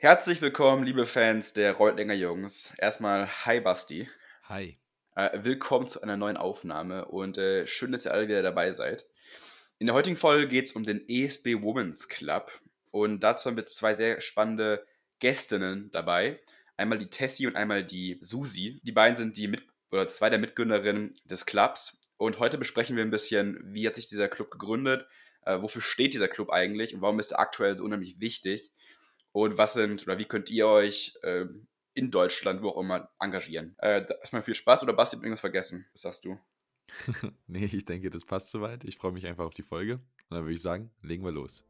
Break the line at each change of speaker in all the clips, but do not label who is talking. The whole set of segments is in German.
Herzlich willkommen, liebe Fans der Reutlinger Jungs. Erstmal, hi Basti.
Hi.
Äh, willkommen zu einer neuen Aufnahme und äh, schön, dass ihr alle wieder dabei seid. In der heutigen Folge geht es um den ESB Women's Club und dazu haben wir zwei sehr spannende Gästinnen dabei. Einmal die Tessie und einmal die Susi. Die beiden sind die Mit oder zwei der Mitgründerinnen des Clubs und heute besprechen wir ein bisschen, wie hat sich dieser Club gegründet, äh, wofür steht dieser Club eigentlich und warum ist er aktuell so unheimlich wichtig und was sind oder wie könnt ihr euch äh, in Deutschland, wo auch immer, engagieren? Äh, erstmal viel Spaß oder Basti, irgendwas vergessen? Was sagst du?
nee, ich denke, das passt soweit. Ich freue mich einfach auf die Folge. Und dann würde ich sagen, legen wir los.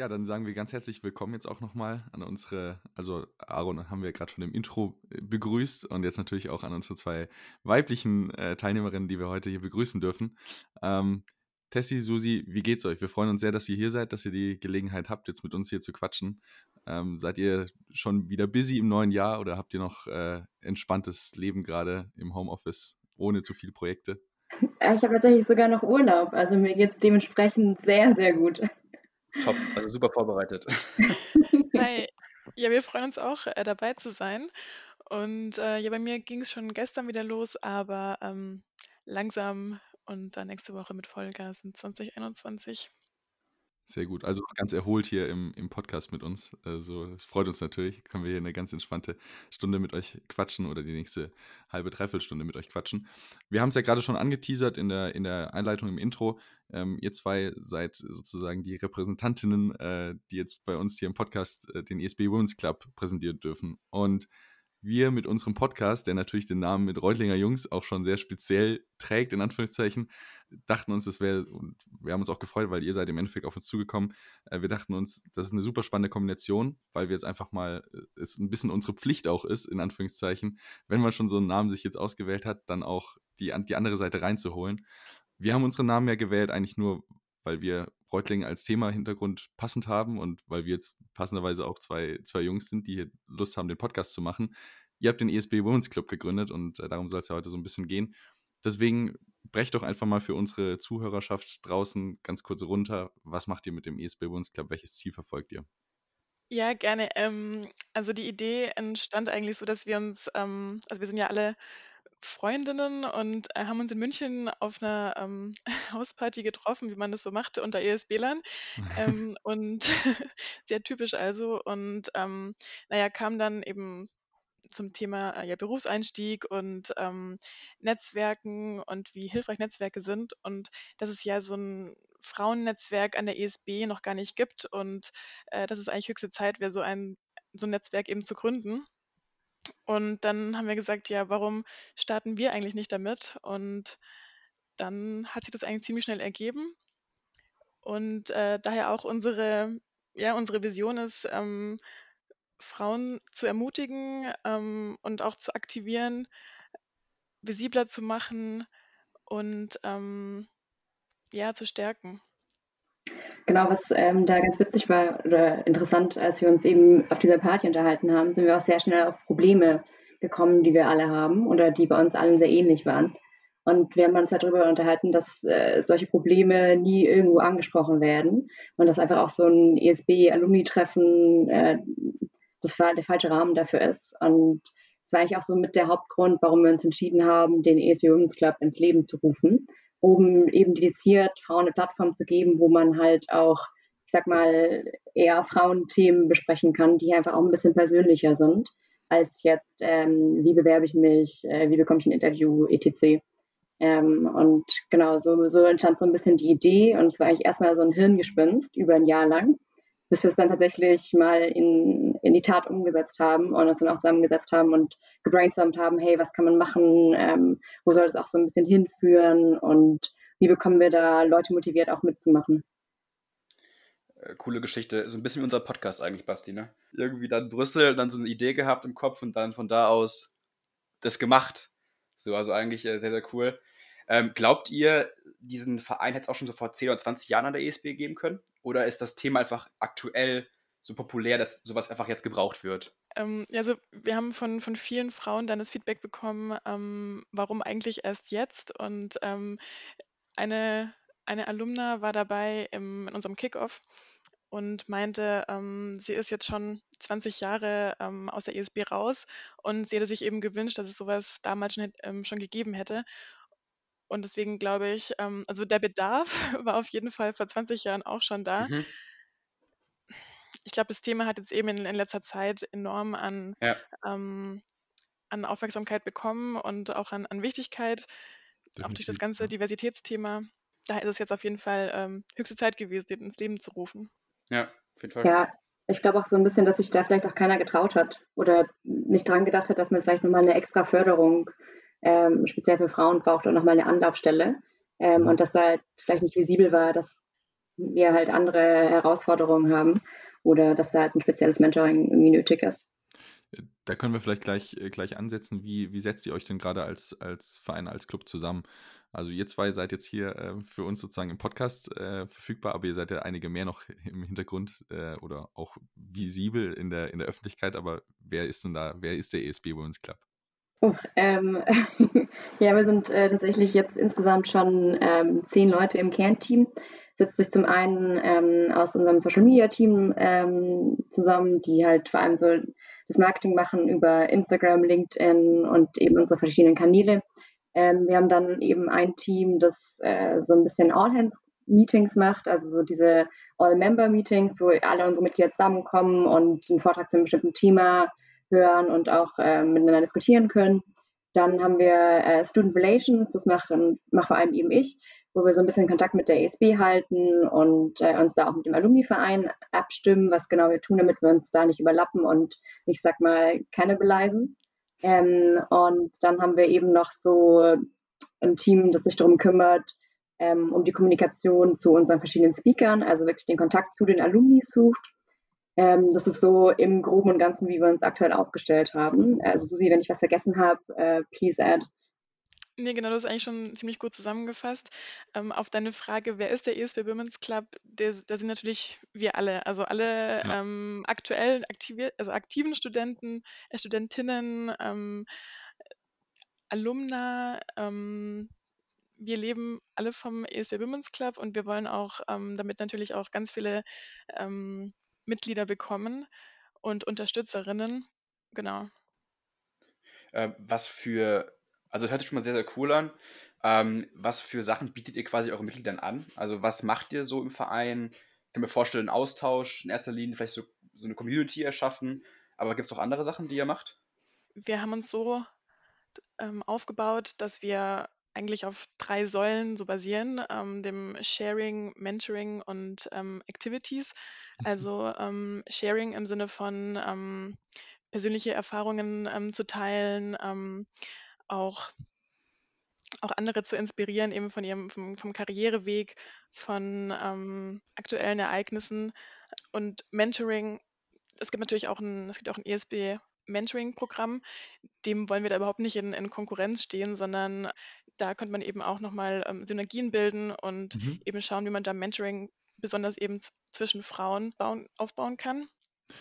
Ja, dann sagen wir ganz herzlich willkommen jetzt auch nochmal an unsere, also Aaron haben wir gerade schon im Intro äh, begrüßt und jetzt natürlich auch an unsere zwei weiblichen äh, Teilnehmerinnen, die wir heute hier begrüßen dürfen. Ähm, Tessie, Susi, wie geht's euch? Wir freuen uns sehr, dass ihr hier seid, dass ihr die Gelegenheit habt, jetzt mit uns hier zu quatschen. Ähm, seid ihr schon wieder busy im neuen Jahr oder habt ihr noch äh, entspanntes Leben gerade im Homeoffice ohne zu viele Projekte?
Ich habe tatsächlich sogar noch Urlaub, also mir geht es dementsprechend sehr, sehr gut.
Top, also super vorbereitet.
Hi. Ja, wir freuen uns auch, äh, dabei zu sein. Und äh, ja, bei mir ging es schon gestern wieder los, aber ähm, langsam und dann nächste Woche mit Vollgas in 2021.
Sehr gut. Also ganz erholt hier im, im Podcast mit uns. Also es freut uns natürlich. Können wir hier eine ganz entspannte Stunde mit euch quatschen oder die nächste halbe, dreiviertel mit euch quatschen. Wir haben es ja gerade schon angeteasert in der, in der Einleitung im Intro. Ähm, ihr zwei seid sozusagen die Repräsentantinnen, äh, die jetzt bei uns hier im Podcast äh, den ESB Women's Club präsentieren dürfen. Und wir mit unserem Podcast, der natürlich den Namen mit Reutlinger Jungs auch schon sehr speziell trägt, in Anführungszeichen, dachten uns, das wäre, und wir haben uns auch gefreut, weil ihr seid im Endeffekt auf uns zugekommen, äh, wir dachten uns, das ist eine super spannende Kombination, weil wir jetzt einfach mal, äh, es ein bisschen unsere Pflicht auch ist, in Anführungszeichen, wenn man schon so einen Namen sich jetzt ausgewählt hat, dann auch die, die andere Seite reinzuholen. Wir haben unseren Namen ja gewählt, eigentlich nur, weil wir Reutlingen als Thema Hintergrund passend haben und weil wir jetzt passenderweise auch zwei, zwei Jungs sind, die hier Lust haben, den Podcast zu machen. Ihr habt den ESB Women's Club gegründet und äh, darum soll es ja heute so ein bisschen gehen. Deswegen brecht doch einfach mal für unsere Zuhörerschaft draußen ganz kurz runter. Was macht ihr mit dem ESB Women's Club? Welches Ziel verfolgt ihr?
Ja, gerne. Ähm, also die Idee entstand eigentlich so, dass wir uns, ähm, also wir sind ja alle Freundinnen und äh, haben uns in München auf einer ähm, Hausparty getroffen, wie man das so machte unter ESB-Lern. Ähm, und sehr typisch also. Und ähm, naja, kam dann eben zum Thema äh, ja, Berufseinstieg und ähm, Netzwerken und wie hilfreich Netzwerke sind und dass es ja so ein Frauennetzwerk an der ESB noch gar nicht gibt und äh, dass es eigentlich höchste Zeit wäre, so ein, so ein Netzwerk eben zu gründen. Und dann haben wir gesagt, ja, warum starten wir eigentlich nicht damit? Und dann hat sich das eigentlich ziemlich schnell ergeben. Und äh, daher auch unsere, ja, unsere Vision ist, ähm, Frauen zu ermutigen ähm, und auch zu aktivieren, visibler zu machen und ähm, ja, zu stärken.
Genau, was ähm, da ganz witzig war oder interessant, als wir uns eben auf dieser Party unterhalten haben, sind wir auch sehr schnell auf Probleme gekommen, die wir alle haben oder die bei uns allen sehr ähnlich waren. Und wir haben uns ja darüber unterhalten, dass äh, solche Probleme nie irgendwo angesprochen werden und dass einfach auch so ein ESB-Alumni-Treffen äh, das der falsche Rahmen dafür ist. Und das war eigentlich auch so mit der Hauptgrund, warum wir uns entschieden haben, den ESB Women's Club ins Leben zu rufen um eben dediziert Frauen eine Plattform zu geben, wo man halt auch, ich sag mal, eher Frauenthemen besprechen kann, die einfach auch ein bisschen persönlicher sind, als jetzt, ähm, wie bewerbe ich mich, äh, wie bekomme ich ein Interview, etc. Ähm, und genau, so, so entstand so ein bisschen die Idee und es war eigentlich erstmal so ein Hirngespinst über ein Jahr lang bis wir es dann tatsächlich mal in, in die Tat umgesetzt haben und uns dann auch zusammengesetzt haben und gebrainstormt haben, hey, was kann man machen, ähm, wo soll es auch so ein bisschen hinführen und wie bekommen wir da Leute motiviert, auch mitzumachen.
Äh, coole Geschichte, so ein bisschen wie unser Podcast eigentlich, Basti, ne? Irgendwie dann Brüssel, dann so eine Idee gehabt im Kopf und dann von da aus das gemacht. So, also eigentlich äh, sehr, sehr cool. Ähm, glaubt ihr, diesen Verein hätte es auch schon so vor 10 oder 20 Jahren an der ESB geben können? Oder ist das Thema einfach aktuell so populär, dass sowas einfach jetzt gebraucht wird?
Ähm, also wir haben von, von vielen Frauen dann das Feedback bekommen, ähm, warum eigentlich erst jetzt. Und ähm, eine, eine Alumna war dabei im, in unserem Kickoff und meinte, ähm, sie ist jetzt schon 20 Jahre ähm, aus der ESB raus und sie hätte sich eben gewünscht, dass es sowas damals schon, ähm, schon gegeben hätte. Und deswegen glaube ich, ähm, also der Bedarf war auf jeden Fall vor 20 Jahren auch schon da.
Mhm.
Ich glaube, das Thema hat jetzt eben in, in letzter Zeit enorm an,
Ja.
ähm, an Aufmerksamkeit bekommen und auch an, an Wichtigkeit, auch durch das
Definitiv,
ganze
ja.
Diversitätsthema. Da ist es jetzt auf jeden Fall ähm, höchste Zeit gewesen, den ins Leben zu rufen.
Ja, auf jeden Fall.
Ja, ich glaube auch so ein bisschen, dass sich da vielleicht auch keiner getraut hat oder nicht dran gedacht hat, dass man vielleicht nochmal eine extra Förderung ähm, speziell für Frauen braucht und nochmal eine Anlaufstelle. Ähm,
Mhm.
und dass da halt vielleicht nicht visibel war, dass wir halt andere Herausforderungen haben oder dass da halt ein spezielles Mentoring irgendwie nötig ist.
Da können wir vielleicht gleich, äh, gleich ansetzen. Wie, wie setzt ihr euch denn gerade als, als Verein, als Club zusammen? Also ihr zwei seid jetzt hier äh, für uns sozusagen im Podcast äh, verfügbar, aber ihr seid ja einige mehr noch im Hintergrund äh, oder auch visibel in der, in der Öffentlichkeit. Aber wer ist denn da, wer ist der ESB Women's Club?
Oh, ähm, ja, wir sind äh, tatsächlich jetzt insgesamt schon ähm, zehn Leute im Kernteam. Setzt sich zum einen ähm, aus unserem Social Media Team ähm, zusammen, die halt vor allem so das Marketing machen über Instagram, LinkedIn und eben unsere verschiedenen Kanäle. Ähm, wir haben dann eben ein Team, das äh, so ein bisschen All-Hands-Meetings macht, also so diese All-Member-Meetings, wo alle unsere Mitglieder zusammenkommen und einen Vortrag zu einem bestimmten Thema hören und auch äh, miteinander diskutieren können. Dann haben wir äh, Student Relations, das macht, macht vor allem eben ich, wo wir so ein bisschen Kontakt mit der ESB halten und äh, uns da auch mit dem Alumni-Verein abstimmen, was genau wir tun, damit wir uns da nicht überlappen und ich sag mal cannibalizen. Ähm, und dann haben wir eben noch so ein Team, das sich darum kümmert, ähm, um die Kommunikation zu unseren verschiedenen Speakern, also wirklich den Kontakt zu den Alumni sucht. Ähm, das ist so im Groben und Ganzen, wie wir uns aktuell aufgestellt haben. Also Susi, wenn ich was vergessen habe, äh, please add.
Nee, genau, das ist eigentlich schon ziemlich gut zusammengefasst. Ähm, auf deine Frage, wer ist der ESB Women's Club? Der, da sind natürlich wir alle, also alle
Ja.
ähm, aktuell also aktiven Studenten, äh, Studentinnen, ähm, Alumna. Ähm, wir leben alle vom ESB Women's Club und wir wollen auch ähm, damit natürlich auch ganz viele ähm, Mitglieder bekommen und Unterstützerinnen. Genau.
Äh, was für, also hört sich schon mal sehr, sehr cool an. Ähm, was für Sachen bietet ihr quasi euren Mitgliedern an? Also was macht ihr so im Verein? Ich kann mir vorstellen, Austausch, in erster Linie vielleicht so, so eine Community erschaffen. Aber gibt es auch andere Sachen, die ihr macht?
Wir haben uns so ähm, aufgebaut, dass wir eigentlich auf drei Säulen so basieren, ähm, dem Sharing, Mentoring und ähm, Activities. Also ähm, Sharing im Sinne von ähm, persönliche Erfahrungen ähm, zu teilen, ähm, auch, auch andere zu inspirieren, eben von ihrem vom, vom Karriereweg, von ähm, aktuellen Ereignissen und Mentoring. Es gibt natürlich auch ein, es gibt auch ein ESB Mentoring-Programm, dem wollen wir da überhaupt nicht in, in Konkurrenz stehen, sondern da könnte man eben auch nochmal ähm, Synergien bilden und
Mhm.
eben schauen, wie man da Mentoring besonders eben zwischen Frauen bauen, aufbauen kann.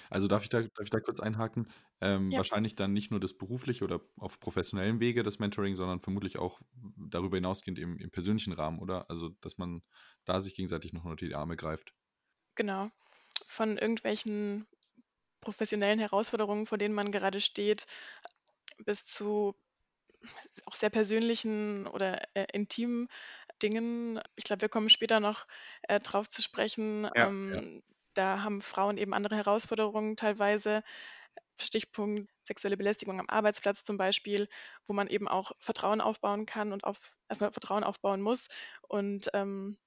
Also darf ich da, darf ich da kurz einhaken? Ähm,
Ja.
wahrscheinlich dann nicht nur das berufliche oder auf professionellem Wege das Mentoring, sondern vermutlich auch darüber hinausgehend im, im persönlichen Rahmen, oder? Also, dass man da sich gegenseitig noch unter die Arme greift.
Genau. Von irgendwelchen professionellen Herausforderungen, vor denen man gerade steht, bis zu auch sehr persönlichen oder äh, intimen Dingen. Ich glaube, wir kommen später noch äh, drauf zu sprechen.
Ja,
ähm, Da haben Frauen eben andere Herausforderungen teilweise. Stichpunkt sexuelle Belästigung am Arbeitsplatz zum Beispiel, wo man eben auch Vertrauen aufbauen kann und auf, erstmal Vertrauen aufbauen muss. Und ähm,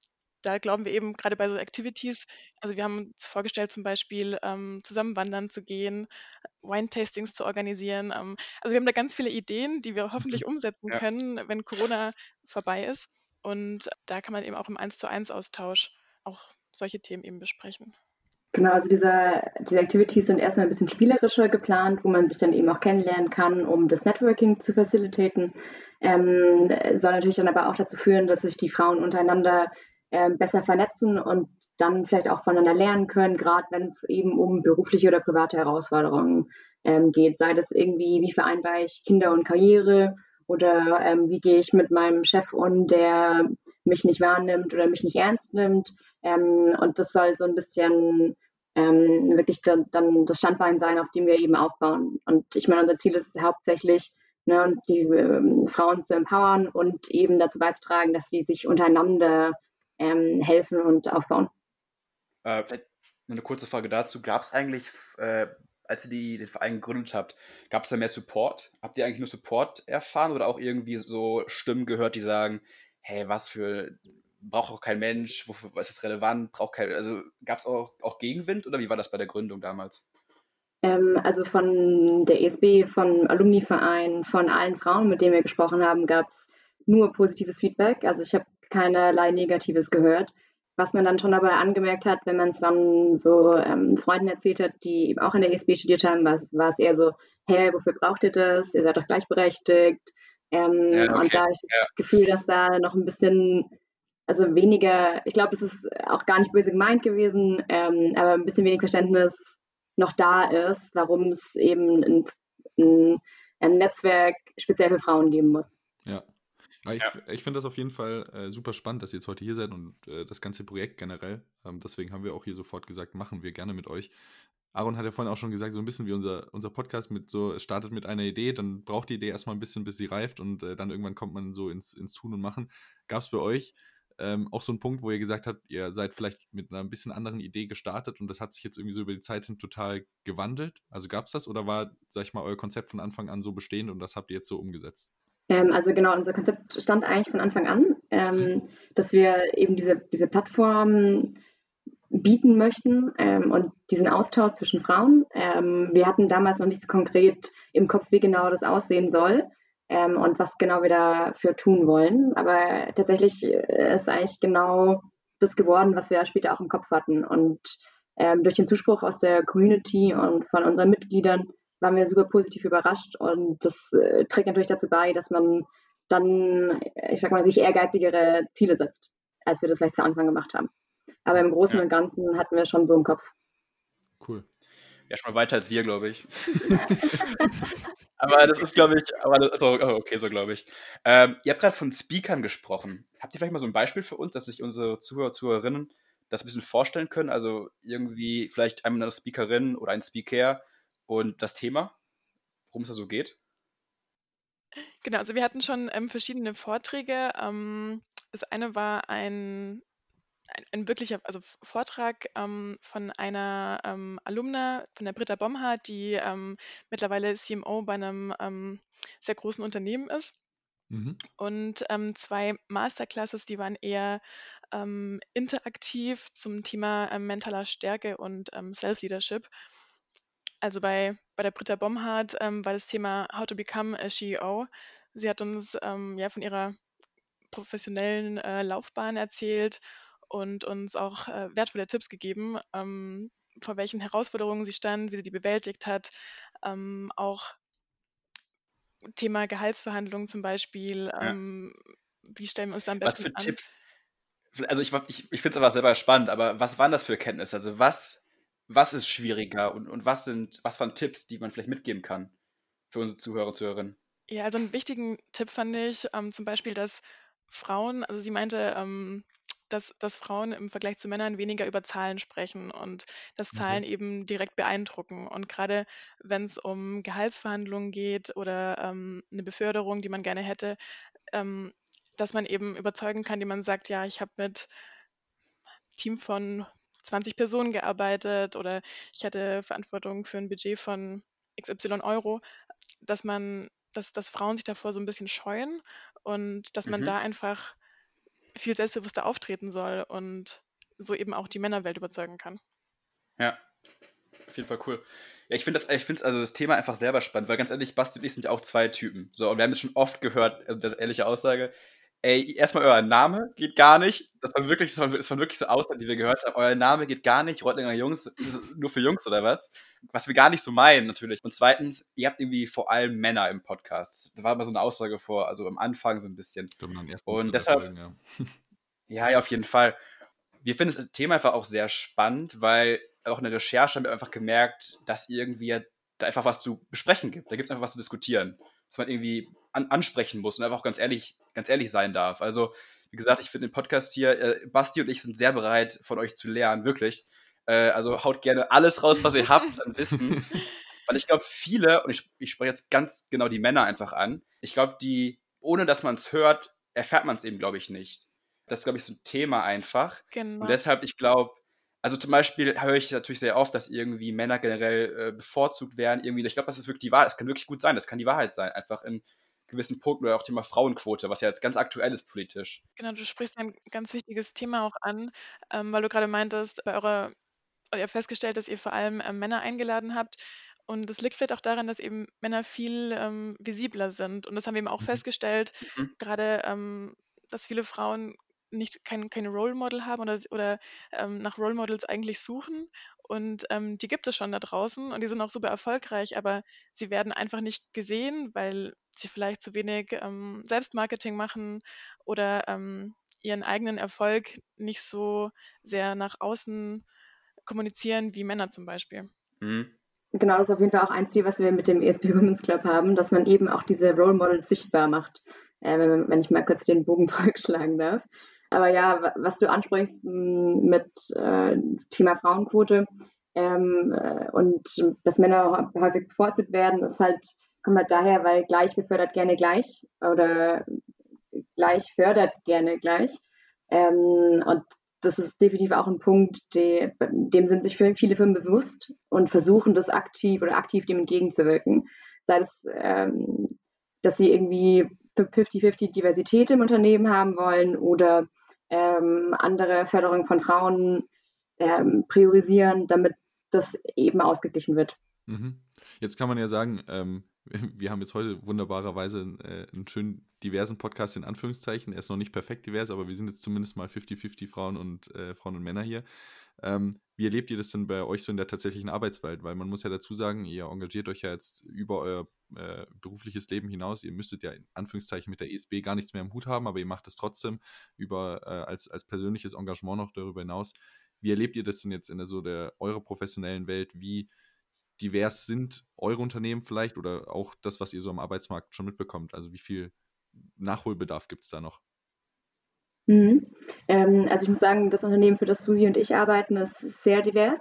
da glauben wir eben gerade bei so Activities, also wir haben uns vorgestellt, zum Beispiel ähm, zusammen wandern zu gehen, Wine-Tastings zu organisieren. Ähm, also wir haben da ganz viele Ideen, die wir hoffentlich umsetzen
Ja.
können, wenn Corona vorbei ist. Und da kann man eben auch im 1 zu 1 Austausch auch solche Themen eben besprechen.
Genau, also diese, diese Activities sind erstmal ein bisschen spielerischer geplant, wo man sich dann eben auch kennenlernen kann, um das Networking zu facilitaten. Ähm, soll natürlich dann aber auch dazu führen, dass sich die Frauen untereinander ähm, besser vernetzen und dann vielleicht auch voneinander lernen können, gerade wenn es eben um berufliche oder private Herausforderungen ähm, geht. Sei das irgendwie, wie vereinbare ich Kinder und Karriere oder ähm, wie gehe ich mit meinem Chef um, der mich nicht wahrnimmt oder mich nicht ernst nimmt. Ähm, und das soll so ein bisschen ähm, wirklich dann, dann, das Standbein sein, auf dem wir eben aufbauen. Und ich meine, unser Ziel ist hauptsächlich, ne, die ähm, Frauen zu empowern und eben dazu beizutragen, dass sie sich untereinander ähm, helfen und aufbauen.
Äh, vielleicht eine kurze Frage dazu. Gab es eigentlich, äh, als ihr die, den Verein gegründet habt, gab es da mehr Support? Habt ihr eigentlich nur Support erfahren oder auch irgendwie so Stimmen gehört, die sagen, hey, was für, braucht auch kein Mensch, wofür, was ist relevant, braucht kein, also gab es auch, auch Gegenwind oder wie war das bei der Gründung damals?
Ähm, also von der ESB, von Alumni-Verein, von allen Frauen, mit denen wir gesprochen haben, gab es nur positives Feedback. Also ich habe keinerlei Negatives gehört. Was man dann schon dabei angemerkt hat, wenn man es dann so ähm, Freunden erzählt hat, die eben auch in der ESB studiert haben, war es eher so, hey, wofür braucht ihr das? Ihr seid doch gleichberechtigt. Ähm, ja, okay. Und da habe ich ja. das Gefühl, dass da noch ein bisschen, also weniger, ich glaube, es ist auch gar nicht böse gemeint gewesen, ähm, aber ein bisschen wenig Verständnis noch da ist, warum es eben ein, ein, ein Netzwerk speziell für Frauen geben muss.
Ja. ich, ja. ich finde das auf jeden Fall äh, super spannend, dass ihr jetzt heute hier seid und äh, das ganze Projekt generell. Ähm, deswegen haben wir auch hier sofort gesagt, machen wir gerne mit euch. Aaron hat ja vorhin auch schon gesagt, so ein bisschen wie unser, unser Podcast mit so, es startet mit einer Idee, dann braucht die Idee erstmal ein bisschen, bis sie reift und äh, dann irgendwann kommt man so ins, ins Tun und Machen. Gab es bei euch ähm, auch so einen Punkt, wo ihr gesagt habt, ihr seid vielleicht mit einer ein bisschen anderen Idee gestartet und das hat sich jetzt irgendwie so über die Zeit hin total gewandelt? Also gab es das oder war, sag ich mal, euer Konzept von Anfang an so bestehend und das habt ihr jetzt so umgesetzt?
Ähm, also genau, unser Konzept stand eigentlich von Anfang an, ähm, mhm. dass wir eben diese, diese Plattform bieten möchten ähm, und diesen Austausch zwischen Frauen. Ähm, wir hatten damals noch nicht so konkret im Kopf, wie genau das aussehen soll ähm, und was genau wir dafür tun wollen. Aber tatsächlich äh, ist eigentlich genau das geworden, was wir später auch im Kopf hatten. Und ähm, durch den Zuspruch aus der Community und von unseren Mitgliedern waren wir super positiv überrascht. Und das äh, trägt natürlich dazu bei, dass man dann, ich sag mal, sich ehrgeizigere Ziele setzt, als wir das vielleicht zu Anfang gemacht haben. Aber im Großen ja. und Ganzen hatten wir schon so im Kopf.
Cool.
Ja, schon mal weiter als wir, glaube ich. aber das ist, glaube ich, aber das oh, okay, so glaube ich. Ähm, ihr habt gerade von Speakern gesprochen. Habt ihr vielleicht mal so ein Beispiel für uns, dass sich unsere Zuhörer, Zuhörerinnen das ein bisschen vorstellen können? Also irgendwie vielleicht eine Speakerin oder ein Speaker und das Thema, worum es da so geht?
Genau, also wir hatten schon ähm, verschiedene Vorträge. Ähm, das eine war ein ein, ein wirklicher also Vortrag ähm, von einer ähm, Alumna, von der Britta Bomhardt, die ähm, mittlerweile CMO bei einem ähm, sehr großen Unternehmen ist. Mhm. Und ähm, zwei Masterclasses, die waren eher ähm, interaktiv zum Thema mentaler Stärke und Self-Leadership. Also bei, bei der Britta Bomhardt war das Thema How to Become a CEO. Sie hat uns ja von ihrer professionellen äh, Laufbahn erzählt und uns auch äh, wertvolle Tipps gegeben, ähm, vor welchen Herausforderungen sie stand, wie sie die bewältigt hat. Ähm, auch Thema Gehaltsverhandlungen zum Beispiel. Ähm, wie stellen wir uns da am besten
Was für an? Tipps? Also ich, ich, ich finde es aber selber spannend, aber was waren das für Erkenntnisse? Also was, was ist schwieriger und, und was sind, was waren Tipps, die man vielleicht mitgeben kann für unsere Zuhörer und Zuhörerinnen?
Ja, also einen wichtigen Tipp fand ich ähm, zum Beispiel, dass Frauen, also sie meinte, ähm, dass, dass Frauen im Vergleich zu Männern weniger über Zahlen sprechen und dass Zahlen mhm. eben direkt beeindrucken. Und gerade wenn es um Gehaltsverhandlungen geht oder ähm, eine Beförderung, die man gerne hätte, ähm, dass man eben überzeugen kann, die man sagt, ja, ich habe mit Team von 20 Personen gearbeitet oder ich hatte Verantwortung für ein Budget von XY Euro, dass man, dass, dass Frauen sich davor so ein bisschen scheuen und dass man mhm. da einfach viel selbstbewusster auftreten soll und so eben auch die Männerwelt überzeugen kann.
Ja, auf jeden Fall cool. Ja, ich finde das, ich finde also das Thema einfach selber spannend, weil ganz ehrlich, Basti und ich sind ja auch zwei Typen. So, und wir haben es schon oft gehört, also das ehrliche Aussage. Ey, erstmal euer Name geht gar nicht. Das war wirklich, das waren, das waren wirklich so Aussagen, die wir gehört haben. Euer Name geht gar nicht. Reutlinger Jungs, nur für Jungs oder was? Was wir gar nicht so meinen, natürlich. Und zweitens, ihr habt irgendwie vor allem Männer im Podcast. Das war immer so eine Aussage vor, also am Anfang so ein bisschen. Und deshalb, Folgen, ja. ja, ja, auf jeden Fall. Wir finden das Thema einfach auch sehr spannend, weil auch in der Recherche haben wir einfach gemerkt, dass irgendwie da einfach was zu besprechen gibt. Da gibt es einfach was zu diskutieren, was man irgendwie an, ansprechen muss und einfach auch ganz ehrlich, ganz ehrlich sein darf. Also, wie gesagt, ich finde den Podcast hier, äh, Basti und ich sind sehr bereit, von euch zu lernen, wirklich. Äh, also haut gerne alles raus, was ihr habt an Wissen. Weil ich glaube, viele, und ich, ich spreche jetzt ganz genau die Männer einfach an, ich glaube, die, ohne dass man es hört, erfährt man es eben, glaube ich, nicht. Das ist, glaube ich, so ein Thema einfach. Genau. Und deshalb, ich glaube, also zum Beispiel höre ich natürlich sehr oft, dass irgendwie Männer generell äh, bevorzugt werden. Irgendwie, ich glaube, das ist wirklich die Wahrheit. Das kann wirklich gut sein. Das kann die Wahrheit sein. Einfach in gewissen Punkten oder auch Thema Frauenquote, was ja jetzt ganz aktuell ist politisch.
Genau, du sprichst ein ganz wichtiges Thema auch an, ähm, weil du gerade meintest, bei eurer, ihr habt festgestellt, dass ihr vor allem ähm, Männer eingeladen habt. Und das liegt vielleicht auch daran, dass eben Männer viel ähm, visibler sind. Und das haben wir eben auch mhm. festgestellt, mhm. gerade, ähm, dass viele Frauen nicht kein, keine Role Model haben oder, oder ähm, nach Role Models eigentlich suchen. Und ähm, die gibt es schon da draußen und die sind auch super erfolgreich, aber sie werden einfach nicht gesehen, weil sie vielleicht zu wenig ähm, Selbstmarketing machen oder ähm, ihren eigenen Erfolg nicht so sehr nach außen kommunizieren wie Männer zum Beispiel.
Mhm. Genau, das ist auf jeden Fall auch ein Ziel, was wir mit dem ESP Women's Club haben, dass man eben auch diese Role Models sichtbar macht. Äh, wenn, wenn, ich mal kurz den Bogen zurückschlagen darf. Aber ja, was du ansprichst mit äh, Thema Frauenquote ähm, äh, und dass Männer häufig bevorzugt werden, ist halt, kommt halt daher, weil gleich befördert gerne gleich oder gleich fördert gerne gleich. Ähm, und das ist definitiv auch ein Punkt, die, dem sind sich viele Firmen bewusst und versuchen das aktiv oder aktiv dem entgegenzuwirken. Sei es, ähm, dass sie irgendwie 50-50 Diversität im Unternehmen haben wollen oder ähm, andere Förderung von Frauen ähm, priorisieren, damit das eben ausgeglichen wird.
Mhm. Jetzt kann man ja sagen, ähm, wir haben jetzt heute wunderbarerweise äh, einen schönen diversen Podcast in Anführungszeichen. Er ist noch nicht perfekt divers, aber wir sind jetzt zumindest mal 50-50 Frauen und äh, Frauen und Männer hier. Ähm, wie erlebt ihr das denn bei euch so in der tatsächlichen Arbeitswelt? Weil man muss ja dazu sagen, ihr engagiert euch ja jetzt über euer äh, berufliches Leben hinaus. Ihr müsstet ja in Anführungszeichen mit der ESB gar nichts mehr im Hut haben, aber ihr macht es trotzdem über äh, als, als persönliches Engagement noch darüber hinaus. Wie erlebt ihr das denn jetzt in der so der eurer professionellen Welt? Wie divers sind eure Unternehmen vielleicht oder auch das, was ihr so am Arbeitsmarkt schon mitbekommt? Also wie viel Nachholbedarf gibt es da noch?
Mhm. Ähm, also ich muss sagen, das Unternehmen, für das Susi und ich arbeiten, ist sehr divers.